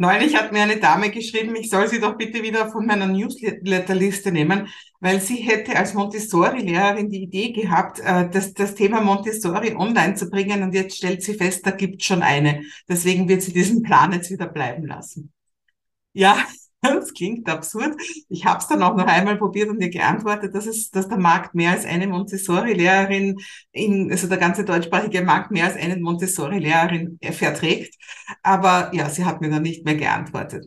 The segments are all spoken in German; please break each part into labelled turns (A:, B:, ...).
A: Neulich hat mir eine Dame geschrieben, ich soll sie doch bitte wieder von meiner Newsletterliste nehmen, weil sie hätte als Montessori-Lehrerin die Idee gehabt, äh, das, das Thema Montessori online zu bringen und jetzt stellt sie fest, da gibt schon eine. Deswegen wird sie diesen Plan jetzt wieder bleiben lassen. Ja, das klingt absurd. Ich habe es dann auch noch einmal probiert und ihr geantwortet, dass es, dass der Markt mehr als eine Montessori-Lehrerin in, also der ganze deutschsprachige Markt mehr als eine Montessori-Lehrerin verträgt. Aber ja, sie hat mir dann nicht mehr geantwortet.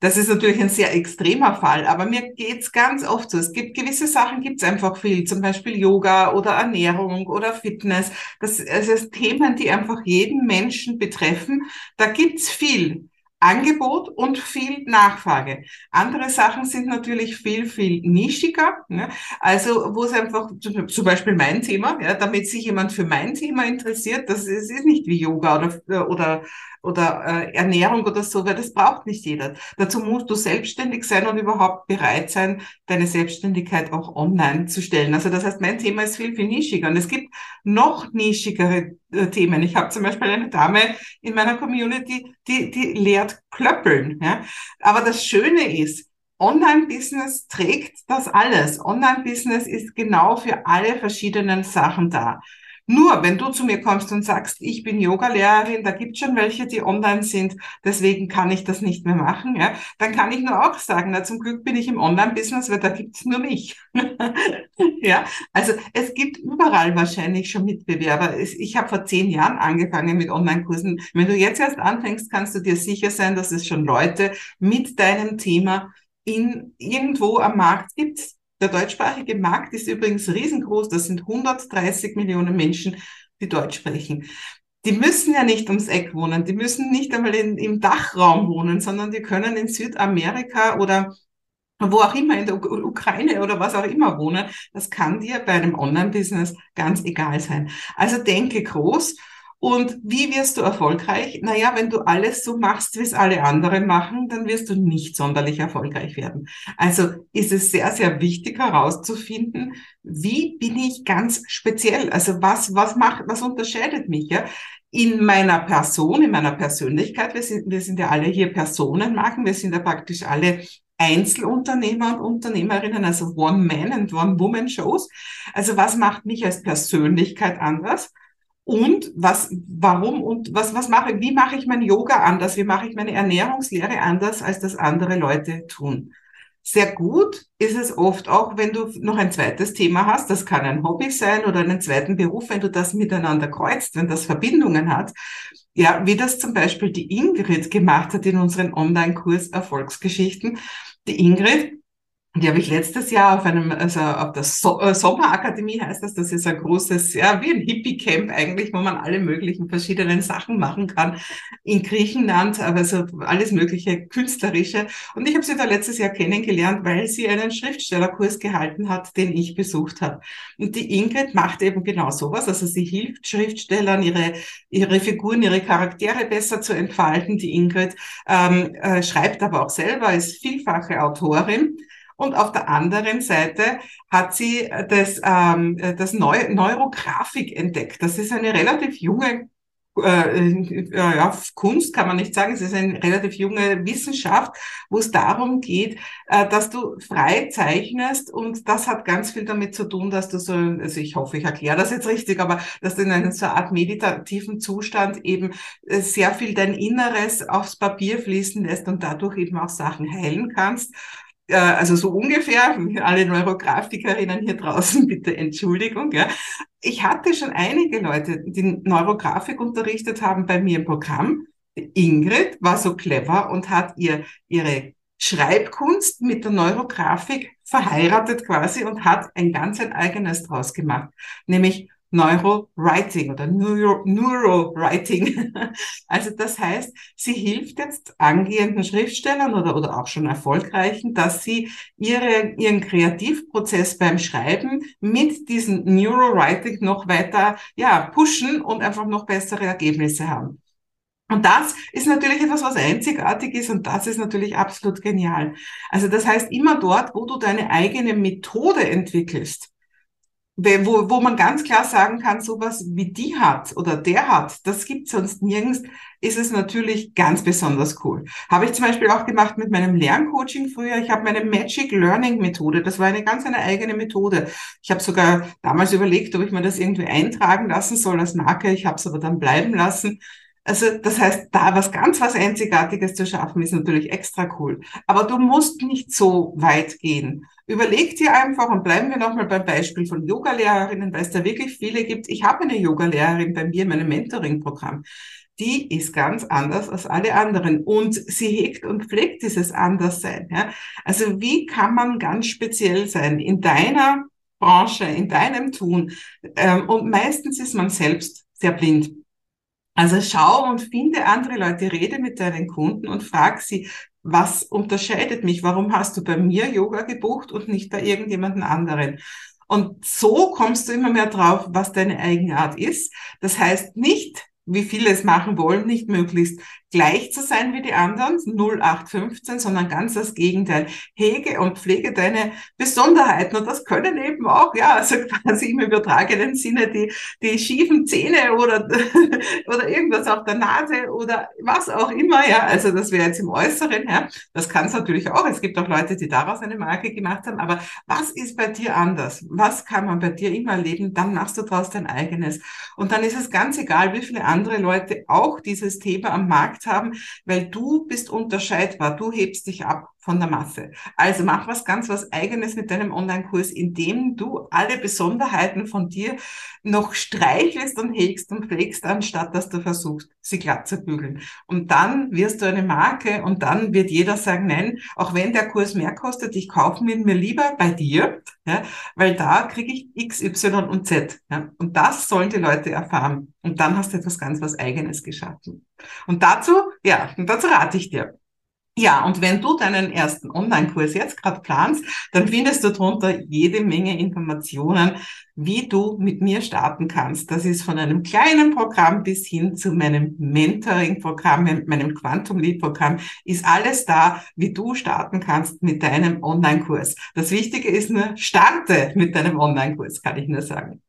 A: Das ist natürlich ein sehr extremer Fall, aber mir geht's ganz oft so. Es gibt gewisse Sachen, gibt's einfach viel, zum Beispiel Yoga oder Ernährung oder Fitness. Das, das ist Themen, die einfach jeden Menschen betreffen. Da gibt's viel. Angebot und viel Nachfrage. Andere Sachen sind natürlich viel, viel nischiger. Ne? Also wo es einfach, zum Beispiel mein Thema, ja, damit sich jemand für mein Thema interessiert, das ist, ist nicht wie Yoga oder, oder oder äh, Ernährung oder so, weil das braucht nicht jeder. Dazu musst du selbstständig sein und überhaupt bereit sein, deine Selbstständigkeit auch online zu stellen. Also das heißt, mein Thema ist viel, viel nischiger. Und es gibt noch nischigere äh, Themen. Ich habe zum Beispiel eine Dame in meiner Community, die, die lehrt Klöppeln. Ja? Aber das Schöne ist, Online-Business trägt das alles. Online-Business ist genau für alle verschiedenen Sachen da. Nur wenn du zu mir kommst und sagst, ich bin Yogalehrerin, da gibt schon welche, die online sind, deswegen kann ich das nicht mehr machen, ja, dann kann ich nur auch sagen, na zum Glück bin ich im Online-Business, weil da gibt's nur mich. ja, also es gibt überall wahrscheinlich schon Mitbewerber. Ich habe vor zehn Jahren angefangen mit Online-Kursen. Wenn du jetzt erst anfängst, kannst du dir sicher sein, dass es schon Leute mit deinem Thema in irgendwo am Markt gibt, der deutschsprachige Markt ist übrigens riesengroß. Das sind 130 Millionen Menschen, die Deutsch sprechen. Die müssen ja nicht ums Eck wohnen. Die müssen nicht einmal in, im Dachraum wohnen, sondern die können in Südamerika oder wo auch immer, in der Ukraine oder was auch immer wohnen. Das kann dir bei einem Online-Business ganz egal sein. Also denke groß und wie wirst du erfolgreich? Naja, wenn du alles so machst, wie es alle anderen machen, dann wirst du nicht sonderlich erfolgreich werden. Also ist es sehr, sehr wichtig herauszufinden, wie bin ich ganz speziell? Also was, was macht, was unterscheidet mich? Ja? in meiner Person, in meiner Persönlichkeit, wir sind, wir sind ja alle hier Personenmarken, wir sind ja praktisch alle Einzelunternehmer und Unternehmerinnen, also One-Man- and One-Woman-Shows. Also was macht mich als Persönlichkeit anders? Und was, warum und was, was mache, wie mache ich mein Yoga anders? Wie mache ich meine Ernährungslehre anders, als das andere Leute tun? Sehr gut ist es oft auch, wenn du noch ein zweites Thema hast. Das kann ein Hobby sein oder einen zweiten Beruf, wenn du das miteinander kreuzt, wenn das Verbindungen hat. Ja, wie das zum Beispiel die Ingrid gemacht hat in unseren Online-Kurs Erfolgsgeschichten. Die Ingrid die habe ich letztes Jahr auf einem, also auf der so äh, Sommerakademie heißt das, das ist ein großes, ja, wie ein Hippie-Camp eigentlich, wo man alle möglichen verschiedenen Sachen machen kann in Griechenland, also alles mögliche künstlerische. Und ich habe sie da letztes Jahr kennengelernt, weil sie einen Schriftstellerkurs gehalten hat, den ich besucht habe. Und die Ingrid macht eben genau sowas, also sie hilft Schriftstellern, ihre, ihre Figuren, ihre Charaktere besser zu entfalten. Die Ingrid ähm, äh, schreibt aber auch selber, ist vielfache Autorin. Und auf der anderen Seite hat sie das, ähm, das Neu Neurografik entdeckt. Das ist eine relativ junge äh, äh, ja, Kunst kann man nicht sagen, es ist eine relativ junge Wissenschaft, wo es darum geht, äh, dass du frei zeichnest. Und das hat ganz viel damit zu tun, dass du so, also ich hoffe, ich erkläre das jetzt richtig, aber dass du in einem so Art meditativen Zustand eben äh, sehr viel dein Inneres aufs Papier fließen lässt und dadurch eben auch Sachen heilen kannst äh, also so ungefähr, alle Neurografikerinnen hier draußen, bitte Entschuldigung, ja. Ich hatte schon einige Leute, die Neurografik unterrichtet haben bei mir im Programm. Ingrid war so clever und hat ihr ihre Schreibkunst mit der Neurografik verheiratet quasi und hat ein ganz ein eigenes draus gemacht, nämlich Neurowriting oder Neuro, Neurowriting. Also das heißt, sie hilft jetzt angehenden Schriftstellern oder, oder auch schon erfolgreichen, dass sie ihre, ihren Kreativprozess beim Schreiben mit diesem Neurowriting noch weiter, ja, pushen und einfach noch bessere Ergebnisse haben. Und das ist natürlich etwas, was einzigartig ist und das ist natürlich absolut genial. Also das heißt, immer dort, wo du deine eigene Methode entwickelst, wo, wo man ganz klar sagen kann, sowas wie die hat oder der hat, das gibt sonst nirgends, ist es natürlich ganz besonders cool. Habe ich zum Beispiel auch gemacht mit meinem Lerncoaching früher. Ich habe meine Magic Learning Methode, das war eine ganz eine eigene Methode. Ich habe sogar damals überlegt, ob ich mir das irgendwie eintragen lassen soll als Marke. Ich habe es aber dann bleiben lassen. Also das heißt, da was ganz was Einzigartiges zu schaffen, ist natürlich extra cool. Aber du musst nicht so weit gehen. Überleg dir einfach und bleiben wir nochmal beim Beispiel von Yogalehrerinnen, weil es da wirklich viele gibt. Ich habe eine Yogalehrerin bei mir in meinem Mentoring-Programm. Die ist ganz anders als alle anderen und sie hegt und pflegt dieses Anderssein. Ja? Also wie kann man ganz speziell sein in deiner Branche, in deinem Tun? Ähm, und meistens ist man selbst sehr blind. Also schau und finde andere Leute, rede mit deinen Kunden und frag sie, was unterscheidet mich? Warum hast du bei mir Yoga gebucht und nicht bei irgendjemanden anderen? Und so kommst du immer mehr drauf, was deine Eigenart ist. Das heißt nicht, wie viele es machen wollen, nicht möglichst gleich zu sein wie die anderen, 0815, sondern ganz das Gegenteil. Hege und pflege deine Besonderheiten und das können eben auch, ja, also quasi im übertragenen Sinne die, die schiefen Zähne oder, oder irgendwas auf der Nase oder was auch immer, ja, also das wäre jetzt im Äußeren, ja, das kann es natürlich auch. Es gibt auch Leute, die daraus eine Marke gemacht haben, aber was ist bei dir anders? Was kann man bei dir immer erleben? Dann machst du daraus dein eigenes. Und dann ist es ganz egal, wie viele andere Leute auch dieses Thema am Markt haben, weil du bist unterscheidbar, du hebst dich ab von der Masse. Also mach was ganz was eigenes mit deinem Online-Kurs, indem du alle Besonderheiten von dir noch streichelst und hegst und pflegst, anstatt dass du versuchst, sie glatt zu bügeln. Und dann wirst du eine Marke und dann wird jeder sagen, nein, auch wenn der Kurs mehr kostet, ich kaufe ihn mir lieber bei dir, ja, weil da kriege ich X, Y und Z. Ja. Und das sollen die Leute erfahren. Und dann hast du etwas ganz was Eigenes geschaffen. Und dazu, ja, und dazu rate ich dir. Ja, und wenn du deinen ersten Online-Kurs jetzt gerade planst, dann findest du darunter jede Menge Informationen, wie du mit mir starten kannst. Das ist von einem kleinen Programm bis hin zu meinem Mentoring-Programm, meinem Quantum Lead-Programm, ist alles da, wie du starten kannst mit deinem Online-Kurs. Das Wichtige ist nur, starte mit deinem Online-Kurs, kann ich nur sagen.